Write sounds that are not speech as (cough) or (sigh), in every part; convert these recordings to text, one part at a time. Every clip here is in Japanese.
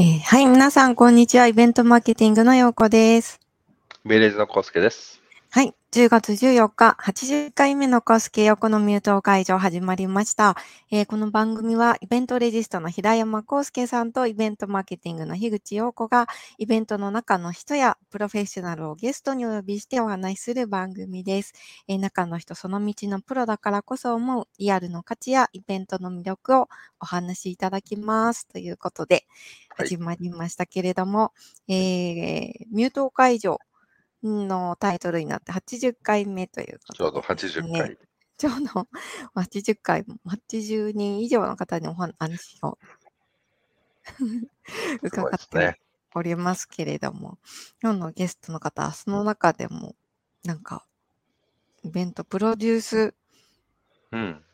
えーはい、皆さん、こんにちは。イベントマーケティングのようこです。ベレーズのコスケです。はい、10月14日、80回目のコスケ横のミュート会場始まりました。えーこの番組は、イベントレジストの平山康介さんとイベントマーケティングの樋口陽子が、イベントの中の人やプロフェッショナルをゲストにお呼びしてお話しする番組です。えー中の人、その道のプロだからこそ思うリアルの価値やイベントの魅力をお話しいただきます。ということで、はい始まりましたけれども、えーミュート会場のタイトルになって80回目ということでちょうどです80ね回。ちょうど (laughs) 80回も、80人以上の方にお話を (laughs) 伺ってね。おりますけれども、今日のゲストの方はその中でも、なんか、イベントプロデュースうん。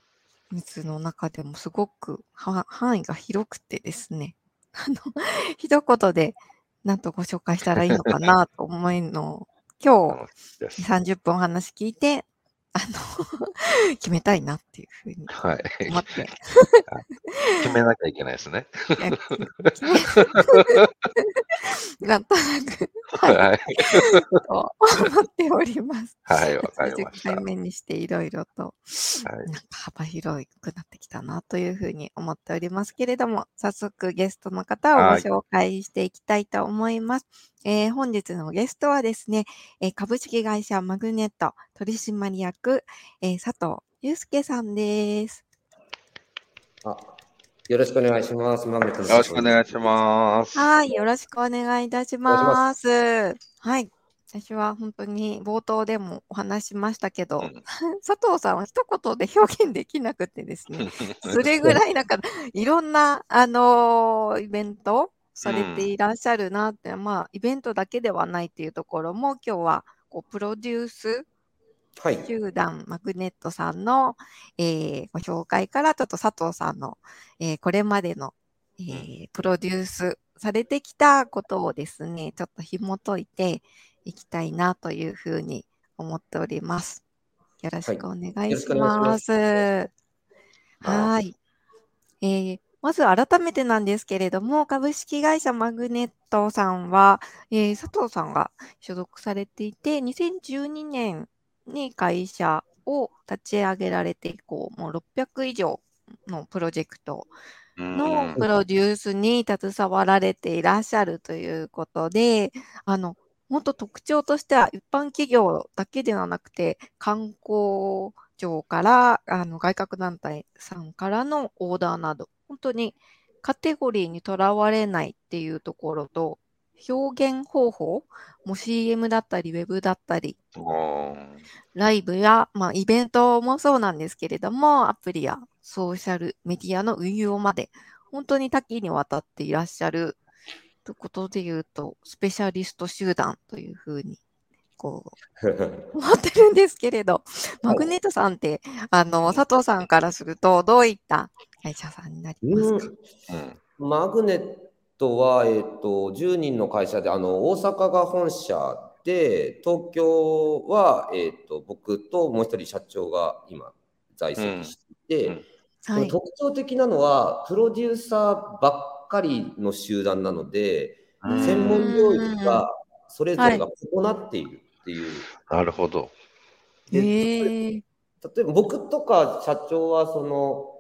密の中でもすごくは範囲が広くてですね、あの、(laughs) 一言でなんとご紹介したらいいのかなと思いのを、今日楽しみです。30分お話聞いて、あの、(laughs) 決めたいなっていうふうにはい。思って、決めなきゃいけないですね。なんとなく、ははい、い。と思っております。はい、わかりまし80た。回目にしていろいろと、はい。なんか幅広くなってきたなというふうに思っておりますけれども、早速ゲストの方をごはい紹介していきたいと思います。えー本日のゲストはですね、えー株式会社マグネット取締役、えー佐藤祐介さんです。あ、よろしくお願いします。よろしくお願いします。はい、よろしくお願いいたしま。ますはい。私は本当に冒頭でもお話ししましたけど、うん (laughs) 佐藤さんは一言で表現できなくてですね、(laughs) それぐらいなんかいろんな、あのーイベントされていらっしゃるなって、まあイベントだけではないっていうところも今日はこうプロデュースはい。集団マグネットさんの、えーご紹介からちょっと佐藤さんの、えーこれまでの、えープロデュースされてきたことをですね、ちょっと紐解いていきたいなというふうに思っております。よろしくお願いし。ますはい。えーまず改めてなんですけれども、株式会社マグネットさんは、えー佐藤さんが所属されていて、2012年に会社を立ち上げられて以降、もう600以上のプロジェクトうんのプロデュースに携わられていらっしゃるということで、あの、本当特徴としては一般企業だけではなくて、観光庁から、あの、外郭団体さんからのオーダーなど、本当にカテゴリーにとらわれないっていうところと、表現方法？も CM だったり、ウェブだったり、ライブや、まあ、イベントもそうなんですけれども、アプリやソーシャルメディアの運用まで、本当に多岐にわたっていらっしゃるということで言うと、スペシャリスト集団というふうに、こう、(laughs) 思ってるんですけれど、マグネットさんって、あの、佐藤さんからすると、どういった会社さんになりますか、うん。マグネットは、えっ、と、10人の会社で、あの、大阪が本社で、東京は、えっ、と、僕ともう一人社長が今、在籍していて、うん。特徴的なのは、プロデューサーばっかりの集団なので、うん専門領域がそれぞれが異なっているっていう。なるほど。え。例えば僕とか社長はその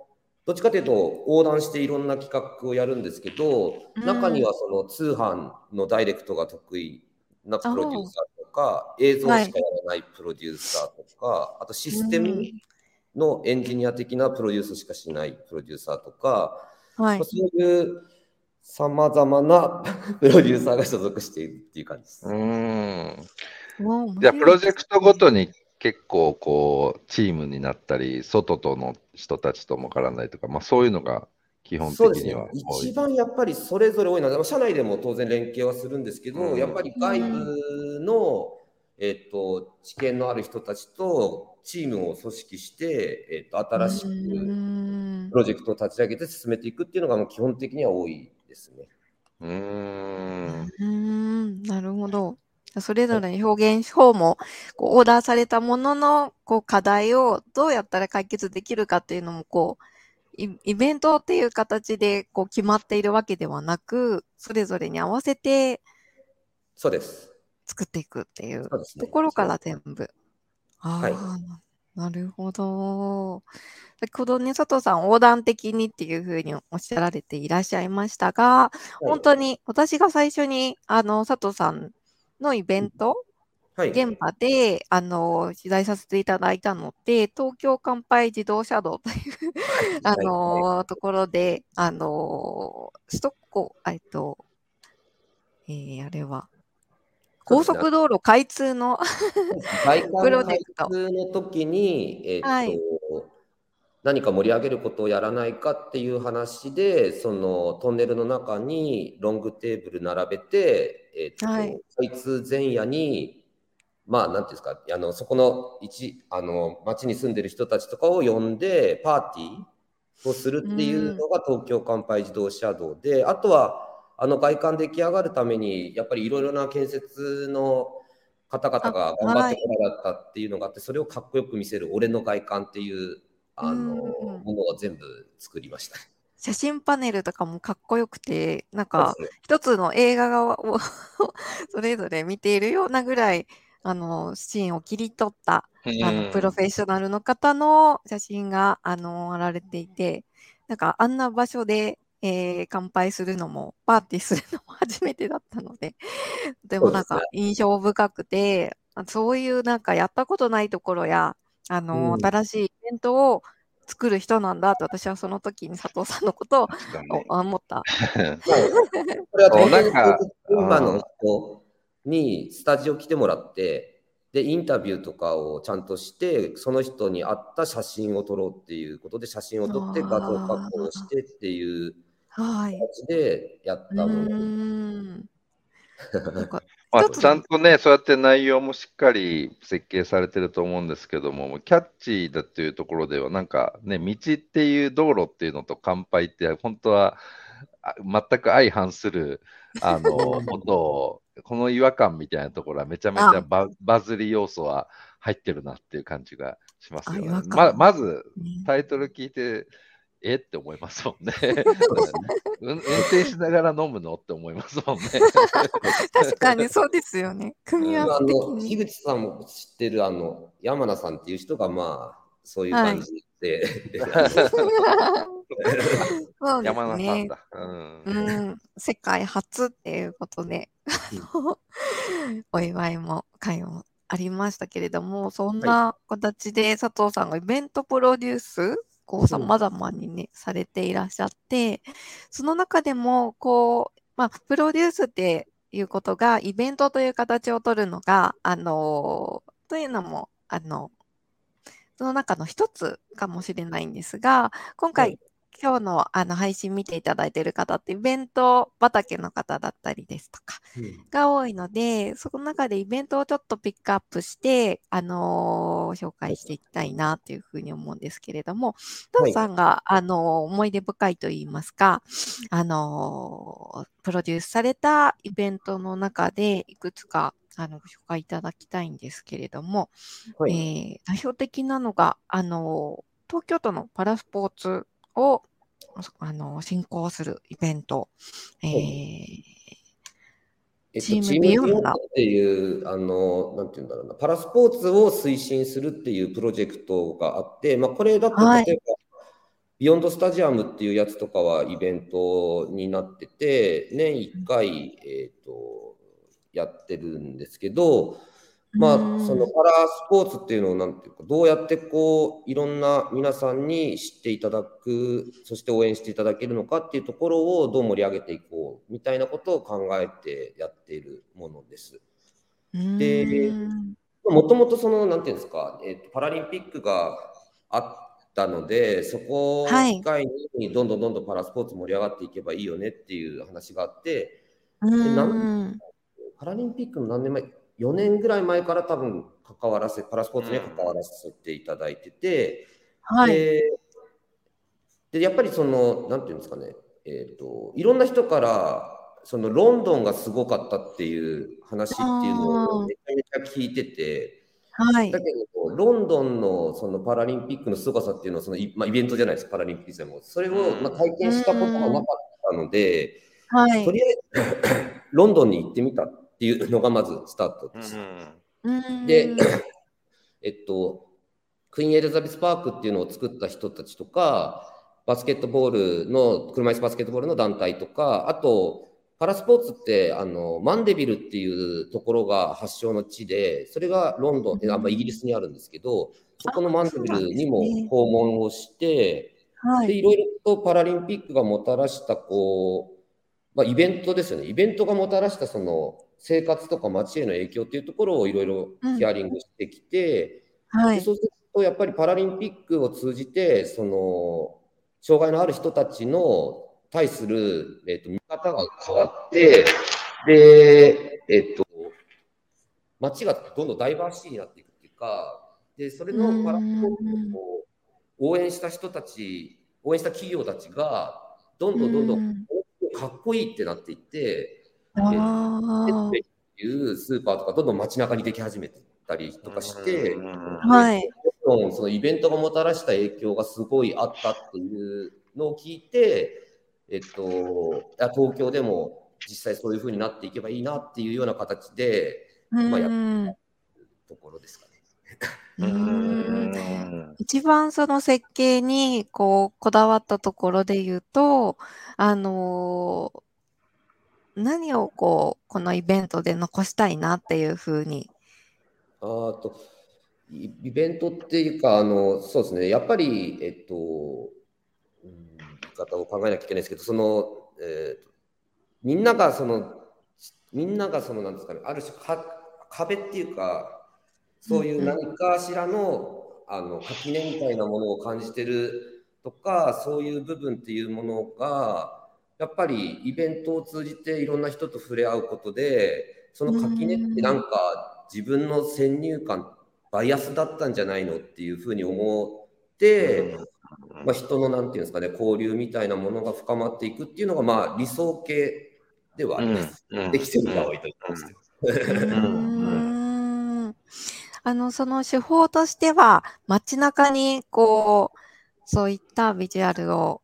どっちかというと横断していろんな企画をやるんですけど、うん中にはその通販のダイレクトが得意なプロデューサーとか映像しかやらないプロデューサーとか、あとシステムのエンジニア的なプロデュースしかしないプロデューサーとか、はいまあ。そういうさまざまな (laughs) プロデューサーが所属しているっていう感じです。うん。じゃあ、プロジェクトごとに結構こう、チームになったり、外との人たちとも絡んだりとか、まあそういうのが基本的そうですねには多い。一番やっぱりそれぞれ多いのは、社内でも当然連携はするんですけど、うんやっぱり外部の、えっと知見のある人たちとチームを組織して、えっと新しうくんプロジェクトを立ち上げて進めていくっていうのがもう基本的には多いですね。うーん。うーん、なるほど。それぞれの表現法も、こう、オーダーされたものの、こう、課題をどうやったら解決できるかっていうのも、こう、イベントっていう形でこう決まっているわけではなく、それぞれに合わせてそうです。作っていくっていうところから全部。ああ、はいなるほど。先ほどね、佐藤さん、横断的にっていうふうにおっしゃられていらっしゃいましたが、本当に私が最初にあの佐藤さんのイベント、はい。現場であの取材させていただいたので、東京乾杯自動車道というあのところで、あの首都高、えっと、えーあれは、高速道路開通の、プロジェ開クト。通の時に、えーとはい。何か盛り上げることをやらないかっていう話で、そのトンネルの中にロングテーブル並べて、えーとはい。開通前夜に、まあ、なんていうんですか、あのそこの一あの町に住んでる人たちとかを呼んで、パーティーをするっていうのが東京乾杯自動車道で、あとはあの外観出来上がるために、やっぱりいろいろな建設の方々が頑張ってこられたっていうのがあって、それをかっこよく見せる俺の外観っていうあのうん。ものを全部作りました。写真パネルとかもかっこよくて、なんか一つの映画が (laughs) をそれぞれ見ているようなぐらい、あのシーンを切り取ったあのプロフェッショナルの方の写真があのあられていて、なんかあんな場所で、えー乾杯するのも、パーティーするのも初めてだったので、でもなんか印象深くて、あそういうなんかやったことないところや、あの、うん。新しいイベントを作る人なんだと私はその時に佐藤さんのことを思った。(laughs) これはなんか今の人にスタジオ来てもらって、で、インタビューとかをちゃんとして、その人に合った写真を撮ろうっていうことで、写真を撮って画像加工してっていうはい。形でやっうたもの。(laughs) なんかまあ、ちゃんとね、そうやって内容もしっかり設計されてると思うんですけども、キャッチーだっていうところでは、なんかね、道っていう道路っていうのと乾杯って、本当はあ全く相反するあのことを、この違和感みたいなところはめちゃめちゃババズり要素は入ってるなっていう感じがしますよね。感。ままず、ね。タイトル聞いて、え？(laughs) って思いますもんね。うん運転しながら飲むのって思いますもんね。確かにそうですよね。(laughs) 組み合あわせ的のに。樋口さんも知ってるあの山名さんっていう人がまあそういう感じで、(laughs) そうです山田さんね。だ。うんうん、世界初っていうことで、お祝いも会もありましたけれども、そんな形で佐藤さんがイベントプロデュース、こう、さまざまにね、されていらっしゃって、その中でも、こう、まあ、プロデュースっていうことが、イベントという形を取るのが、あの、というのも、あの、その中の一つかもしれないんですが、今回、はい今日のあの配信見ていただいている方ってイベント畑の方だったりですとかが多いので、その中でイベントをちょっとピックアップして、あのー紹介していきたいなというふうに思うんですけれども、トはい。ンさんが、あのー思い出深いといいますか、あのープロデュースされたイベントの中でいくつかあのご紹介いただきたいんですけれども、はい。えー代表的なのが、あのー東京都のパラスポーツをあの進行するイベント、えーえっと、チームビヨンドビヨンドっていう、あの、なんていうんだろうな、パラスポーツを推進するっていうプロジェクトがあって、まあ、これだとはい。例えば、ビヨンドスタジアムっていうやつとかはイベントになってて、年1回、えっと、やってるんですけど、まあ、うん。そのパラスポーツっていうのをなんていうか、どうやってこう、いろんな皆さんに知っていただく、そして応援していただけるのかっていうところをどう盛り上げていこうみたいなことを考えてやっているものです。でうん。もともとその、なんていうんですか、えっとパラリンピックがあったので、そこをはい機会にどんどんどんどんパラスポーツ盛り上がっていけばいいよねっていう話があって、うんパラリンピックの何年前 ?4 年ぐらい前から多分関わらせ、パラスポーツには関わらせていただいてて、はい。ででやっぱりその、なんていうんですかね、えっ、と、いろんな人から、そのロンドンがすごかったっていう話っていうのをめちゃめちゃ聞いてて、はいだ。けど、ロンドンのそのパラリンピックの凄さっていうのはそのイ、まあ、イベントじゃないですか、パラリンピックでも。それを、まあ、体験したことがなかったので、はい。とりあえずロンドンに行ってみたっていうのがまずスタートです。うんで、(coughs) えっと、クイーンエリザベスパークっていうのを作った人たちとか、バスケットボールの、車椅子バスケットボールの団体とか、あと、パラスポーツってあのマンデビルっていうところが発祥の地で、それがロンドン、あまあ、イギリスにあるんですけど、そこのマンデビルにも訪問をして、ではい。いろいろとパラリンピックがもたらしたこう、まあ、イベントですよね、イベントがもたらしたその生活とか街への影響っていうところをいろいろヒアリングしてきて、はい。でそうするとやっぱりパラリンピックを通じてその障害のある人たちの対する、えっと見方が変わってで、えっと街がどんどんダイバーシティになっていくっていうかでそれのパラスポーツを応援した人たち応援した企業たちがどんどんどんどんかっこいいってなっていってあっていうスーパーとかどんどん街中にでき始めてたりとかして。あ。はい。そのイベントがもたらした影響がすごいあったっていうのを聞いて、えっと、いや東京でも実際そういう風になっていけばいいなっていうような形で、まあやっうんところですかね。うん一番その設計にこうこだわったところで言うと、あのー何をこうこのイベントで残したいなっていうふうに。あーとイイベントっていうか、あのそうですね、やっぱり、えっと、うん、方を考えなきゃいけないですけど、その、えーとみんながその、みんながその、なんですかね、ある種か、壁っていうか、そういう何かしらの、あの垣根みたいなものを感じてるとか、そういう部分っていうものが、やっぱりイベントを通じていろんな人と触れ合うことで、その垣根ってなんか自分の先入観、バイアスだったんじゃないのっていうふうに思って、まあ、人のなんていうんですかね、交流みたいなものが深まっていくっていうのが、まあ理想形ではあります。できてるかは。置いといてますあのその手法としては街中にこうそういったビジュアルを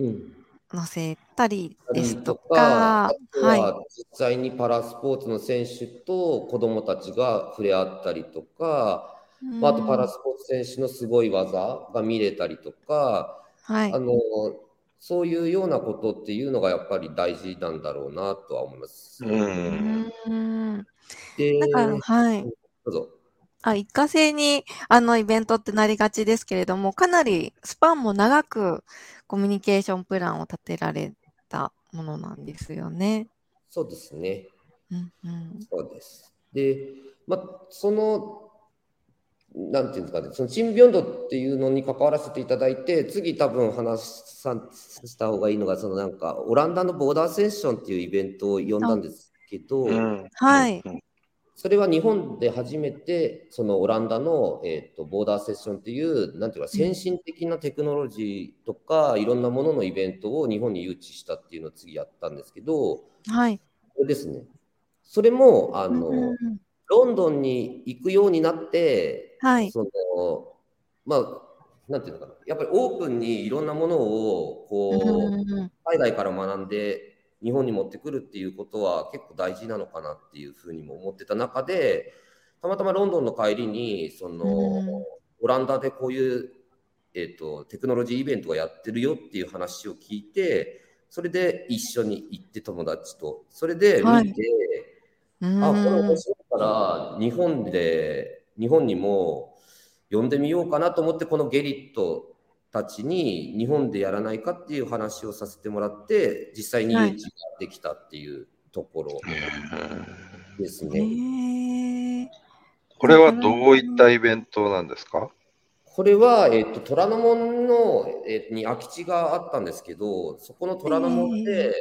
うん載せたりですととか、とはい。は実際にパラスポーツの選手と子どもたちが触れ合ったりとか、まあ、あとパラスポーツ選手のすごい技が見れたりとか、はいあ。のそういうようなことっていうのがやっぱり大事なんだろうなとは思います。うーんで、なんか、はい。どうぞ。あ、一過性にあのイベントってなりがちですけれども、かなりスパンも長くコミュニケーションプランを立てられたものなんですよね。そうですね。うんうん。そうです。で、まあ、その、なんていうんですかね、そのチームビヨンドっていうのに関わらせていただいて、次多分話さした方がいいのが、そのなんか、オランダのボーダーセッションっていうイベントを呼んだんですけど、はい。それは日本で初めて、そのオランダの、えー、とボーダーセッションっていう、なんていうか、先進的なテクノロジーとか、いろんなもののイベントを日本に誘致したっていうのを次やったんですけど、はい。これですね。それも、あの、うんロンドンに行くようになって、はい。そのまあ、なんていうのかな、やっぱりオープンにいろんなものをこう、うん海外から学んで日本に持ってくるっていうことは結構大事なのかなっていうふうにも思ってた中で、たまたまロンドンの帰りに、その、うん。オランダでこういう、えっとテクノロジーイベントがやってるよっていう話を聞いて、それで一緒に行って友達と、それで見て、はいあ、これ面白いから、日本で、日本にも呼んでみようかなと思って、このゲリットたちに日本でやらないかっていう話をさせてもらって、実際に誘致ができたっていうところですね。へえこれはどういったイベントなんですか？これは、えっと、虎ノ門の、えに空き地があったんですけど、そこの虎ノ門で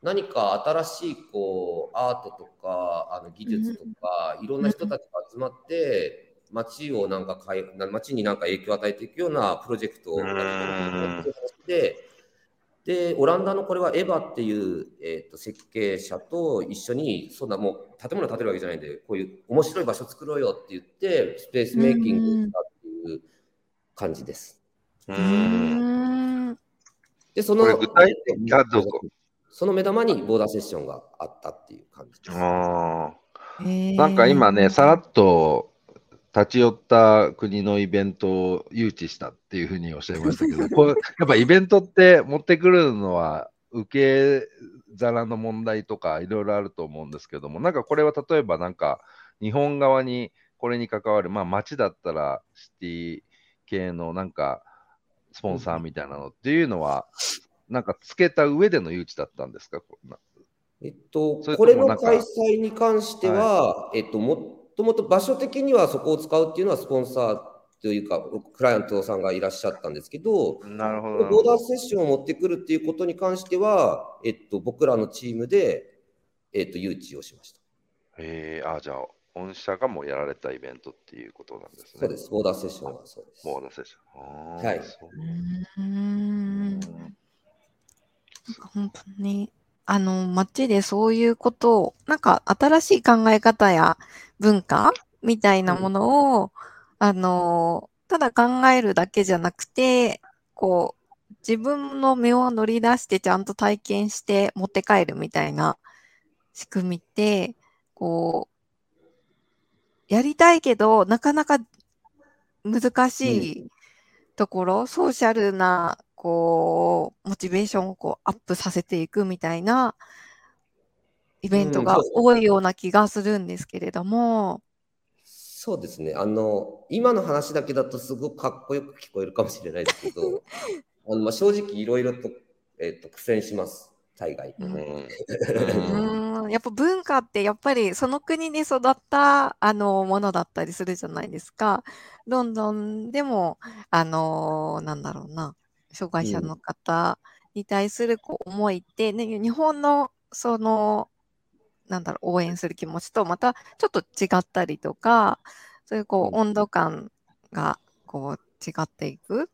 何か新しいこうアートとかあの技術とか、いろんな人たちが集まって、街をなんか変え、街になんか影響を与えていくようなプロジェクトをやっていくで、で、オランダのこれはエヴァっていう、えー、と設計者と一緒に、そんなもう建物建てるわけじゃないんで、こういう面白い場所作ろうよって言って、スペースメイキングしたっていう感じです。で、そのその目玉にボーダーセッションがあったっていう感じです。なんか今ね、さらっと立ち寄った国のイベントを誘致したっていうふうにおっしゃいましたけど、(laughs) こうやっぱイベントって持ってくるのは受け皿の問題とかいろいろあると思うんですけども、なんかこれは例えばなんか日本側にこれに関わる、まあ街だったらシティ系のなんかスポンサーみたいなのっていうのは、なんかつけた上での誘致だったんですか？えっとこれの開催に関しては、えっと、もともと場所的にはそこを使うっていうのはスポンサーというか、クライアントさんがいらっしゃったんですけど、なるほどボーダー。セッションを持ってくるっていうことに関しては、えっと、僕らのチームで、えっと、誘致をしました。えー、あ、じゃあ、御社がもうやられたイベントっていうことなんですね。そうです、ボーダーセッションはそうです。ボーダーセッション。はいそうん。なんか本当に、あの、街でそういうことを、なんか新しい考え方や文化みたいなものを、あの、ただ考えるだけじゃなくて、こう、自分の目を乗り出してちゃんと体験して持って帰るみたいな仕組みって、こう、やりたいけど、なかなか難しいところ、ソーシャルな、こう、モチベーションをこうアップさせていくみたいなイベントが多いような気がするんですけれども、そうですね。あの、今の話だけだとすごくかっこよく聞こえるかもしれないですけど、(laughs) あのまあ、正直いろいろと、えっと、苦戦します、大概。うん。うん。うーん、やっぱ文化ってやっぱりその国で育ったあのものだったりするじゃないですか。ロンドンでも、あのなんだろうな、障害者の方に対するこう思いって、ね、日本のその、なんだろう、応援する気持ちとまたちょっと違ったりとか、そういうこううん温度感がこう違っていく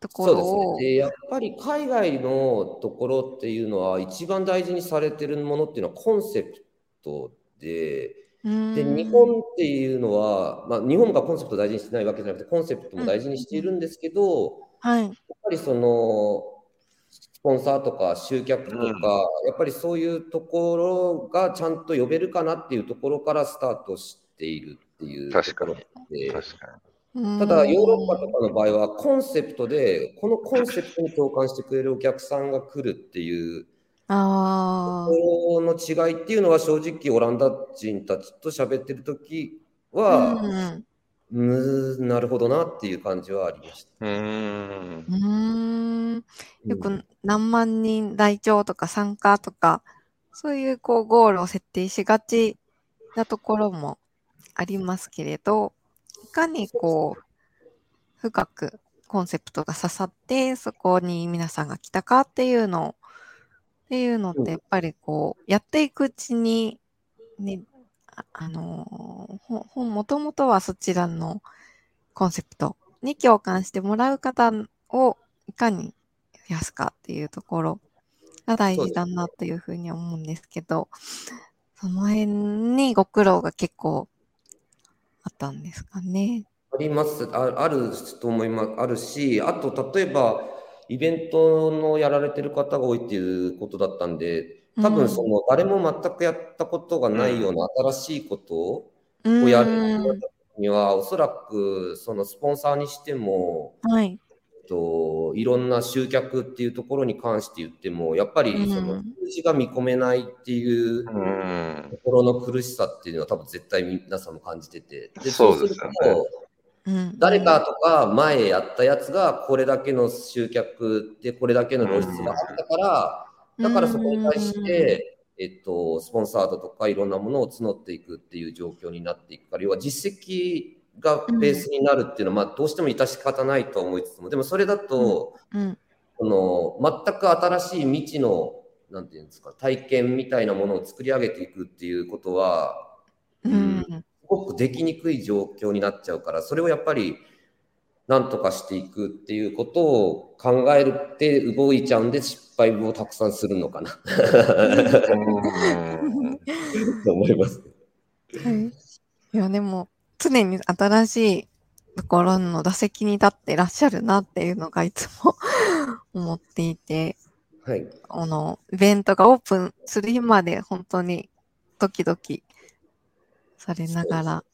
とこそうですろを、ね。で、やっぱり海外のところっていうのは、一番大事にされてるものっていうのはコンセプトで、で、日本っていうのは、まあ、日本がコンセプトを大事にしてないわけじゃなくて、コンセプトも大事にしているんですけど、はい。やっぱりその、スポンサーとか集客とか、うん。やっぱりそういうところがちゃんと呼べるかなっていうところからスタートしているっていうと確かに。ころで、確かただヨーロッパとかの場合はコンセプトで、このコンセプトに共感してくれるお客さんが来るっていうああ、この違いっていうのは正直オランダ人たちと喋ってる時は、うんむーなるほどなっていう感じはありました。に。うーん。うーん。ようんく何万人来庁とか参加とか、そういうこうゴールを設定しがちなところもありますけれど、いかにこう、深くコンセプトが刺さって、そこに皆さんが来たかっていうのを、っていうのってやっぱりこう、やっていくうちに、ね、あのーほほもともとはそちらのコンセプトに共感してもらう方をいかに増やすかっていうところが大事だなっていうふうに思うんですけど、その辺にご苦労が結構あったんですかね。ありますあ、あると思います、あるし、あと例えば、イベントのやられてる方が多いっていうことだったんで、多分その誰も全くやったことがないような新しいことをうん。やるには、おそらくそのスポンサーにしても、はい。えっと、いろんな集客っていうところに関して言っても、やっぱりそのうん数字が見込めないっていううん。ところの苦しさっていうのは多分絶対皆さんも感じてて。そうですよね。そうするとうん。誰かとか前やったやつがこれだけの集客でこれだけの露出があったから、だからそこに対して、えっと、スポンサードとかいろんなものを募っていくっていう状況になっていくから、要は実績がベースになるっていうのは、まあ、どうしても致し方ないと思いつつも、でもそれだと、うん。この全く新しい未知の、なんていうんですか、体験みたいなものを作り上げていくっていうことは、うんすごくできにくい状況になっちゃうから、それをやっぱりなんとかしていくっていうことを考えるって動いちゃうんで失敗をたくさんするのかな。と思います。はい、いやでも常に新しいところの打席に立ってらっしゃるなっていうのがいつも思っていて、はい、あのイベントがオープンする日まで本当にドキドキされながら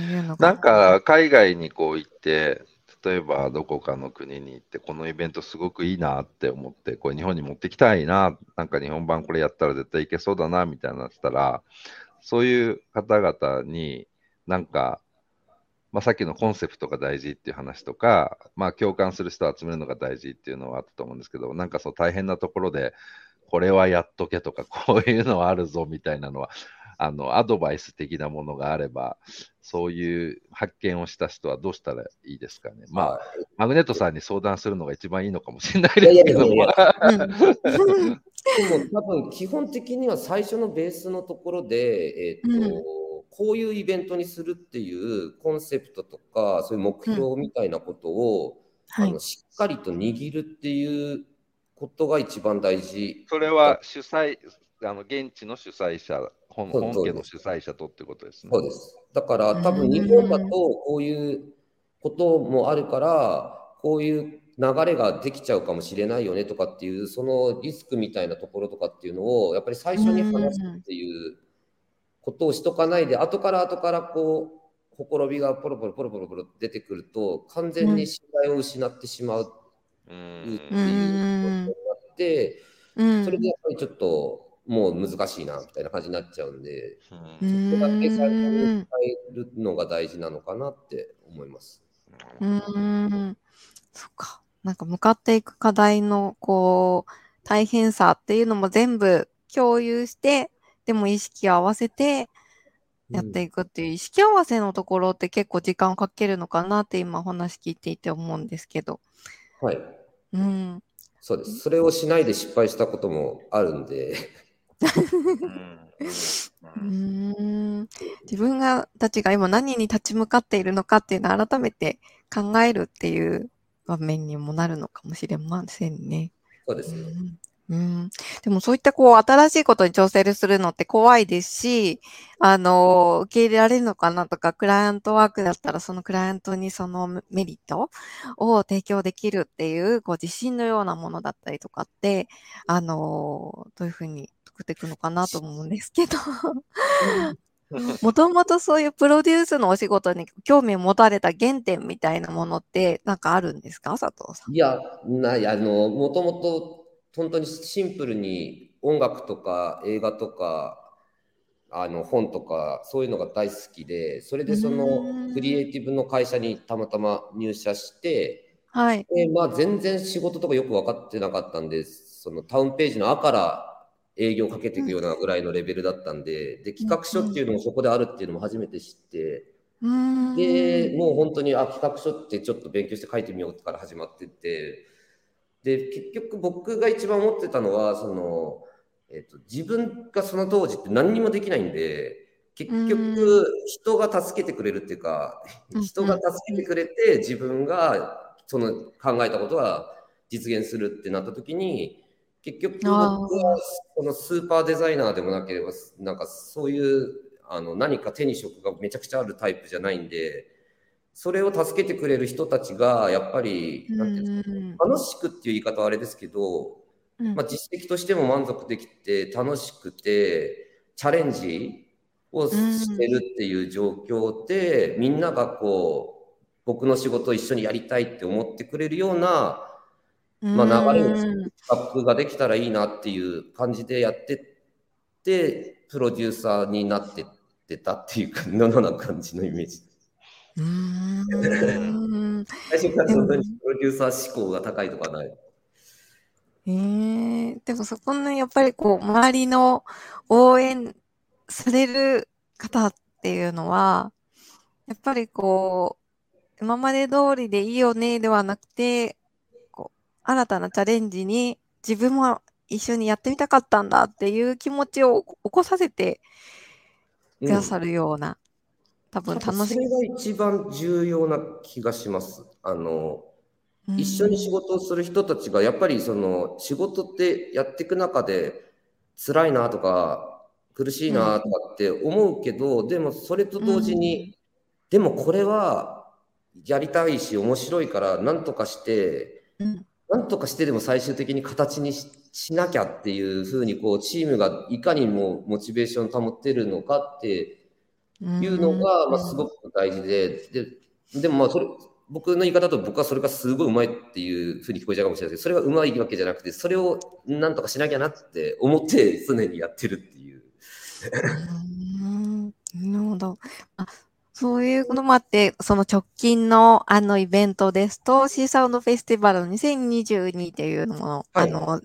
な？んか海外にこう行って、例えばどこかの国に行って、このイベントすごくいいなって思って、これ日本に持ってきたいな、なんか日本版これやったら絶対いけそうだなみたいになってたら、そういう方々になんか、まあ、さっきのコンセプトが大事っていう話とか、まあ、共感する人を集めるのが大事っていうのはあったと思うんですけど、なんかそう大変なところで、これはやっとけとか、こういうのはあるぞみたいなのは、あのアドバイス的なものがあれば、そういう発見をした人はどうしたらいいですかね。まあ、マグネットさんに相談するのが一番いいのかもしれないですけども。(laughs) でも多分基本的には最初のベースのところで、えーと、うん、こういうイベントにするっていうコンセプトとかそういう目標みたいなことを、うん、あのしっかりと握るっていうことが一番大事。それは主催あの現地の主催者本本家の主催者とってことですね。そうです。だから多分日本だとこういうこともあるから、こういう流れができちゃうかもしれないよねとかっていう、そのリスクみたいなところとかっていうのを、やっぱり最初に話すっていうことをしとかないで、後から後からこう、ほころびがポロポロポロポロポロ出てくると、完全に信頼を失ってしまうっていうことになって、それでやっぱりちょっともう難しいなみたいな感じになっちゃうんで、うん、そこだけ最初に伝えるのが大事なのかなって思います。うん、そっか。なんか向かっていく課題のこう大変さっていうのも全部共有して、でも意識を合わせてやっていくっていう意識合わせのところって結構時間をかけるのかなって今お話聞いていて思うんですけど。はい。うん。そうです。それをしないで失敗したこともあるんでうん (laughs) 自分がたちが今何に立ち向かっているのかっていうのを改めて考えるっていう場面にもなるのかもしれませんね。そうですね。うん、でもそういったこう新しいことに挑戦するのって怖いですし、あの、受け入れられるのかなとか、クライアントワークだったらそのクライアントにそのメリットを提供できるっていう、こう自信のようなものだったりとかって、あの、どういうふうに作っていくのかなと思うんですけど。(laughs) もともとそういうプロデュースのお仕事に興味を持たれた原点みたいなものってなんかあるんですか？佐藤さん。いや、ない、あの、もともと本当にシンプルに音楽とか映画とかあの本とかそういうのが大好きでそれでそのクリエイティブの会社にたまたま入社して、はい、でまあ、全然仕事とかよく分かってなかったんでそのタウンページの「あ」から営業をかけていくようなぐらいのレベルだったんで、で企画書っていうのもそこであるっていうのも初めて知って、でもう本当にあ企画書ってちょっと勉強して書いてみようから始まってってで結局僕が一番思ってたのはその、えーと、自分がその当時って何にもできないんで結局人が助けてくれるっていうか人が助けてくれて自分がその考えたことが実現するってなった時に結局僕はこのスーパーデザイナーでもなければなんかそういうあの何か手に職がめちゃくちゃあるタイプじゃないんでそれを助けてくれる人たちがやっぱりなんていうんですか楽しくっていう言い方はあれですけど、まあ、実績としても満足できて楽しくてチャレンジをしてるっていう状況でみんながこう僕の仕事を一緒にやりたいって思ってくれるようなまあ、流れをアップができたらいいなっていう感じでやってってプロデューサーになってってたっていうかのような感じのイメージ。うん最初から本当にプロデューサー志向が高いとかない？えー、でもそこのやっぱりこう周りの応援される方っていうのはやっぱりこう今まで通りでいいよねではなくて新たなチャレンジに自分も一緒にやってみたかったんだっていう気持ちを起こさせてくださるような多分楽しそれが一番重要な気がします。あの、一緒に仕事をする人たちが、やっぱりその仕事ってやっていく中で、辛いなとか、苦しいなとかって思うけど、でもそれと同時に、でもこれはやりたいし、面白いから、なんとかして、うんなんとかしてでも最終的に形にししなきゃっていうふうに、こう、チームがいかにもモチベーション保ってるのかっていうのが、まあ、すごく大事で、ででもまあそれ、僕の言い方だと僕はそれがすごいうまいっていうふうに聞こえちゃうかもしれないですけど、それがうまいわけじゃなくて、それをなんとかしなきゃなって思って常にやってるっていう。うんなるほど。あそういうこともあって、その直近のあのイベントですと、シーサウンドフェスティバル2022っていうのも、はい。あの、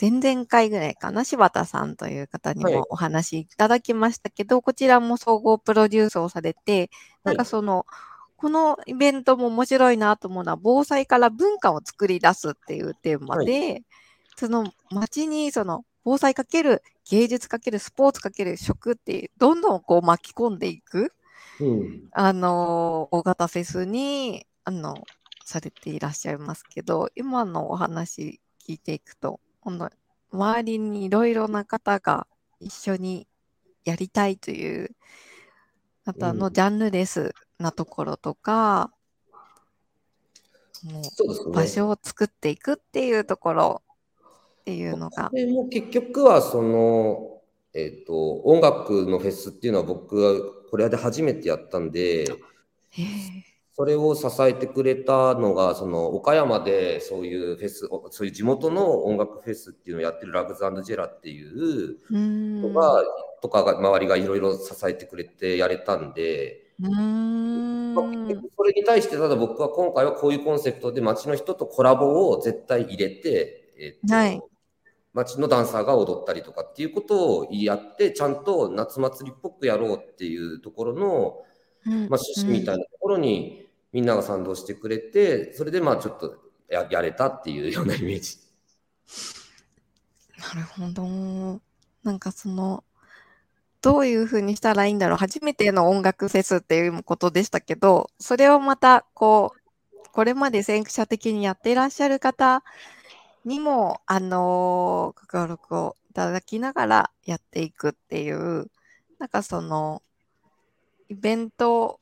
前々回ぐらいかな、柴田さんという方にはい。もお話いただきましたけど、こちらも総合プロデュースをされて、なんかその、このイベントも面白いなと思うのは、防災から文化を作り出すっていうテーマで、その街にその防災かける芸術かけるスポーツかける食ってどんどんこう巻き込んでいく、うん、あの、大型フェスに、あの、されていらっしゃいますけど、今のお話聞いていくと、今度、周りにいろいろな方が一緒にやりたいという方のうん。ジャンルレスなところとか、もそう場所を作っていくっていうところっていうのが。も結局はその、えっ、と、音楽のフェスっていうのは僕はこれで初めてやったんで、それを支えてくれたのが、その岡山でそういうフェス、おそういう地元の音楽フェスっていうのをやってるラグズジェラっていう。のが、とかが周りがいろいろ支えてくれてやれたんで、うーん。それに対してただ僕は今回はこういうコンセプトで街の人とコラボを絶対入れて、えっとはい街のダンサーが踊ったりとかっていうことをやってちゃんと夏祭りっぽくやろうっていうところの、うんまあ、趣旨みたいなところにみんなが賛同してくれてそれでまあちょっとややれたっていうようなイメージ。なるほど。なんかその、どういうふうにしたらいいんだろう。初めての音楽フェスっていうことでしたけど、それをまた、こう、これまで先駆者的にやっていらっしゃる方にも、あのーご協力をいただきながらやっていくっていう、なんかその、イベント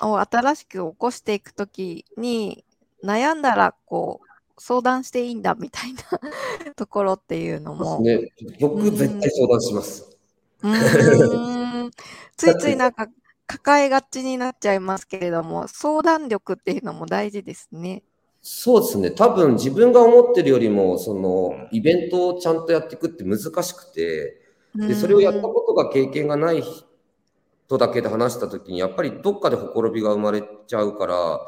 を新しく起こしていくときに、悩んだら、こう、相談していいんだみたいな (laughs) ところっていうのも、ね、僕絶対相談します。うーんついついなんか抱えがちになっちゃいますけれども、相談力っていうのも大事ですね。そうですね。多分自分が思ってるよりもそのイベントをちゃんとやっていくって難しくてでそれをやったことが経験がない人だけで話した時にやっぱりどっかでほころびが生まれちゃうから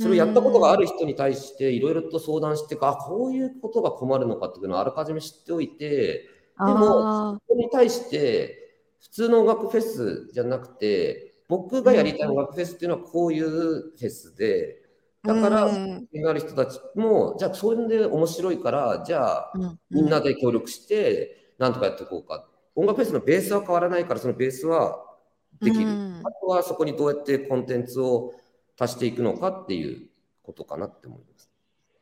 それをやったことがある人に対していろいろと相談してあこういうことが困るのかっていうのをあらかじめ知っておいてあでー。そこに対して普通の音楽フェスじゃなくて僕がやりたい音楽フェスっていうのはこういうフェスでだからうん。になる人たちもじゃあそれで面白いからじゃあうん。みんなで協力してなんとかやっていこうか。音楽フェスのベースは変わらないからそのベースはできる、うん。あとはそこにどうやってコンテンツを足していくのかっていうことかなって思います。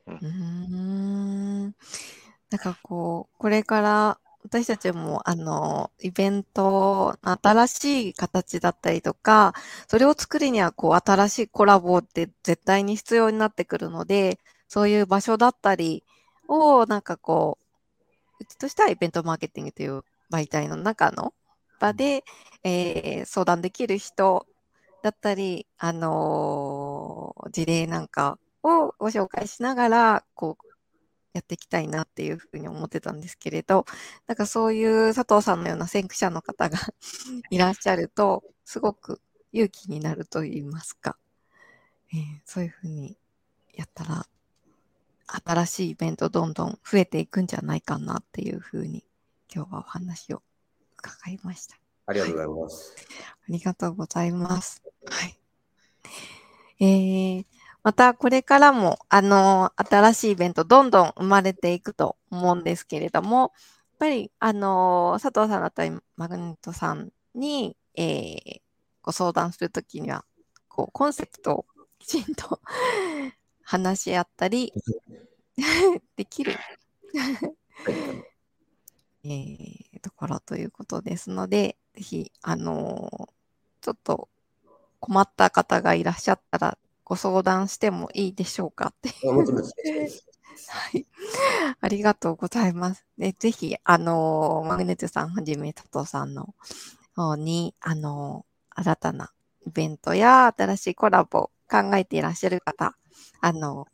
うーん。なんかこう、これから私たちもあの、イベント、新しい形だったりとか、それを作るにはこう、新しいコラボって絶対に必要になってくるので、そういう場所だったりを、なんかこう、うちとしてはイベントマーケティングという媒体の中の場で、えー相談できる人だったり、あのー事例なんかをご紹介しながら、こう、やっていきたいなっていうふうに思ってたんですけれど、なんかそういう佐藤さんのような先駆者の方が (laughs) いらっしゃると、すごく勇気になると言いますか、えーそういうふうにやったら、新しいイベントどんどん増えていくんじゃないかなっていうふうに、今日はお話を伺いました。ありがとうございます。ありがとうございます。はい。えー、またこれからも、あの、新しいイベントどんどん生まれていくと思うんですけれども、やっぱり、あの、佐藤さんだったり、マグネットさんに、えーご相談するときには、こう、コンセプトをきちんと話し合ったり (laughs) できる (laughs) えー、ところということですので、ぜひ、あのー、ちょっと困った方がいらっしゃったら、ご相談してもいいでしょうかってはい。ありがとうございます。でぜひ、あのー、マグネットさんはじめ、佐藤さんの方に、あのー、新たなイベントや新しいコラボ考えていらっしゃる方、あのー、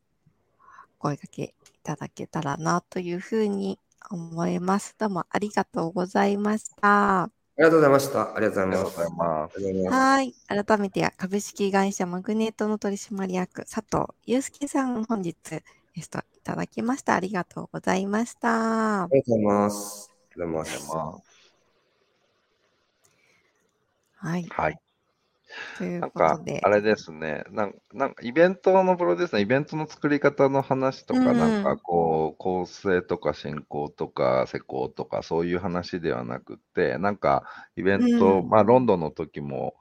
声かけいただけたらなというふうに思います。どうもありがとうございました。ありがとうございました。ありがとうございます。はい。改めて株式会社マグネットの取締役、佐藤祐介さん、本日ゲストいただきました。ありがとうございました。ありがとうございます。ありがとうございます。はい。はい。なんか、あれですね、なんなんかイベントのプロデュースのイベントの作り方の話とか、うん、なんかこう、構成とか進行とか施工とか、そういう話ではなくて、なんかイベント、うん、まあ、ロンドンの時も、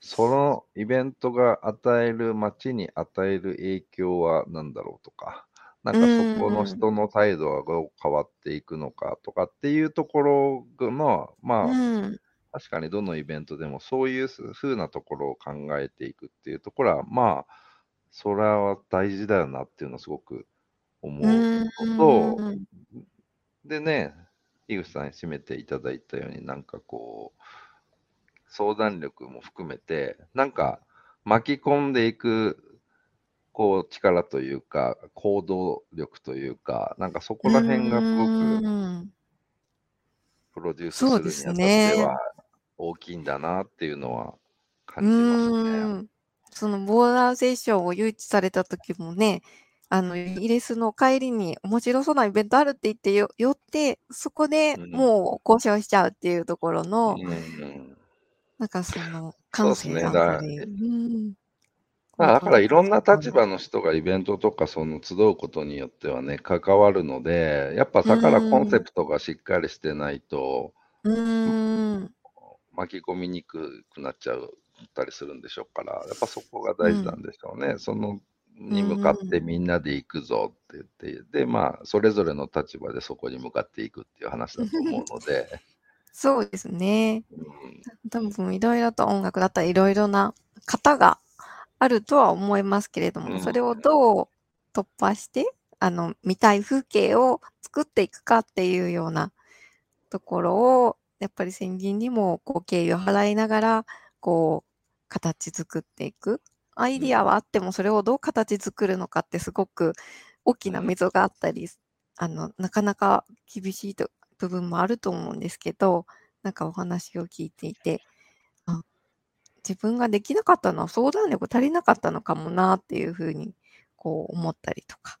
そのイベントが与える、街に与える影響は何だろうとか、なんかそこの人の態度がどう変わっていくのかとかっていうところの、まあ、うん確かにどのイベントでもそういうふうなところを考えていくっていうところは、まあ、それは大事だよなっていうのをすごく思うのと、でね、井口さんに締めていただいたように、なんかこう、相談力も含めて、なんか巻き込んでいくこう力というか、行動力というか、なんかそこら辺がすごくプロデュースするにあたっては大きいんだなっていうのは感じますね。そのボーダーセッションを誘致された時もね、あの、イギリスの帰りに面白そうなイベントあるって言ってよ寄って、そこでもう交渉しちゃうっていうところの、うん、なんかその感性だったり。まあ、だからいろんな立場の人がイベントとかその集うことによってはね、関わるので、やっぱだからコンセプトがしっかりしてないと、うん、巻き込みにくくなっちゃったりするんでしょうから、やっぱそこが大事なんでしょうね。うん、そのに向かってみんなで行くぞって言って、で、まあ、それぞれの立場でそこに向かっていくっていう話だと思うので。(laughs) そうですね。うん、多分いろいろと音楽だったらいろいろな型があるとは思いますけれども、うん、それをどう突破して、あの、見たい風景を作っていくかっていうようなところを、やっぱり先人にもこう敬意を払いながら、こう、形作っていく。アイディアはあっても、それをどう形作るのかってすごく大きな溝があったり、あの、なかなか厳しいと部分もあると思うんですけど、なんかお話を聞いていて、あ、自分ができなかったのは相談力足りなかったのかもなっていうふうに、こう思ったりとか、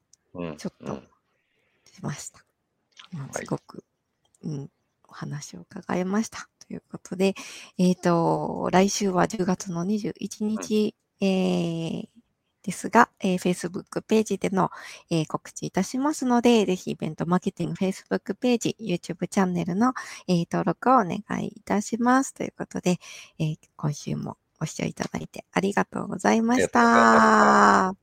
ちょっとしました。すごく、うん、お話を伺いました。ということで、えっ、ー、と、来週は10月の21日、えー、ですが、えー、Facebook ページでの、えー、告知いたしますので、ぜひイベントマーケティング Facebook ページ、YouTube チャンネルの、えー、登録をお願いいたします。ということで、えー、今週もご視聴いただいてありがとうございました。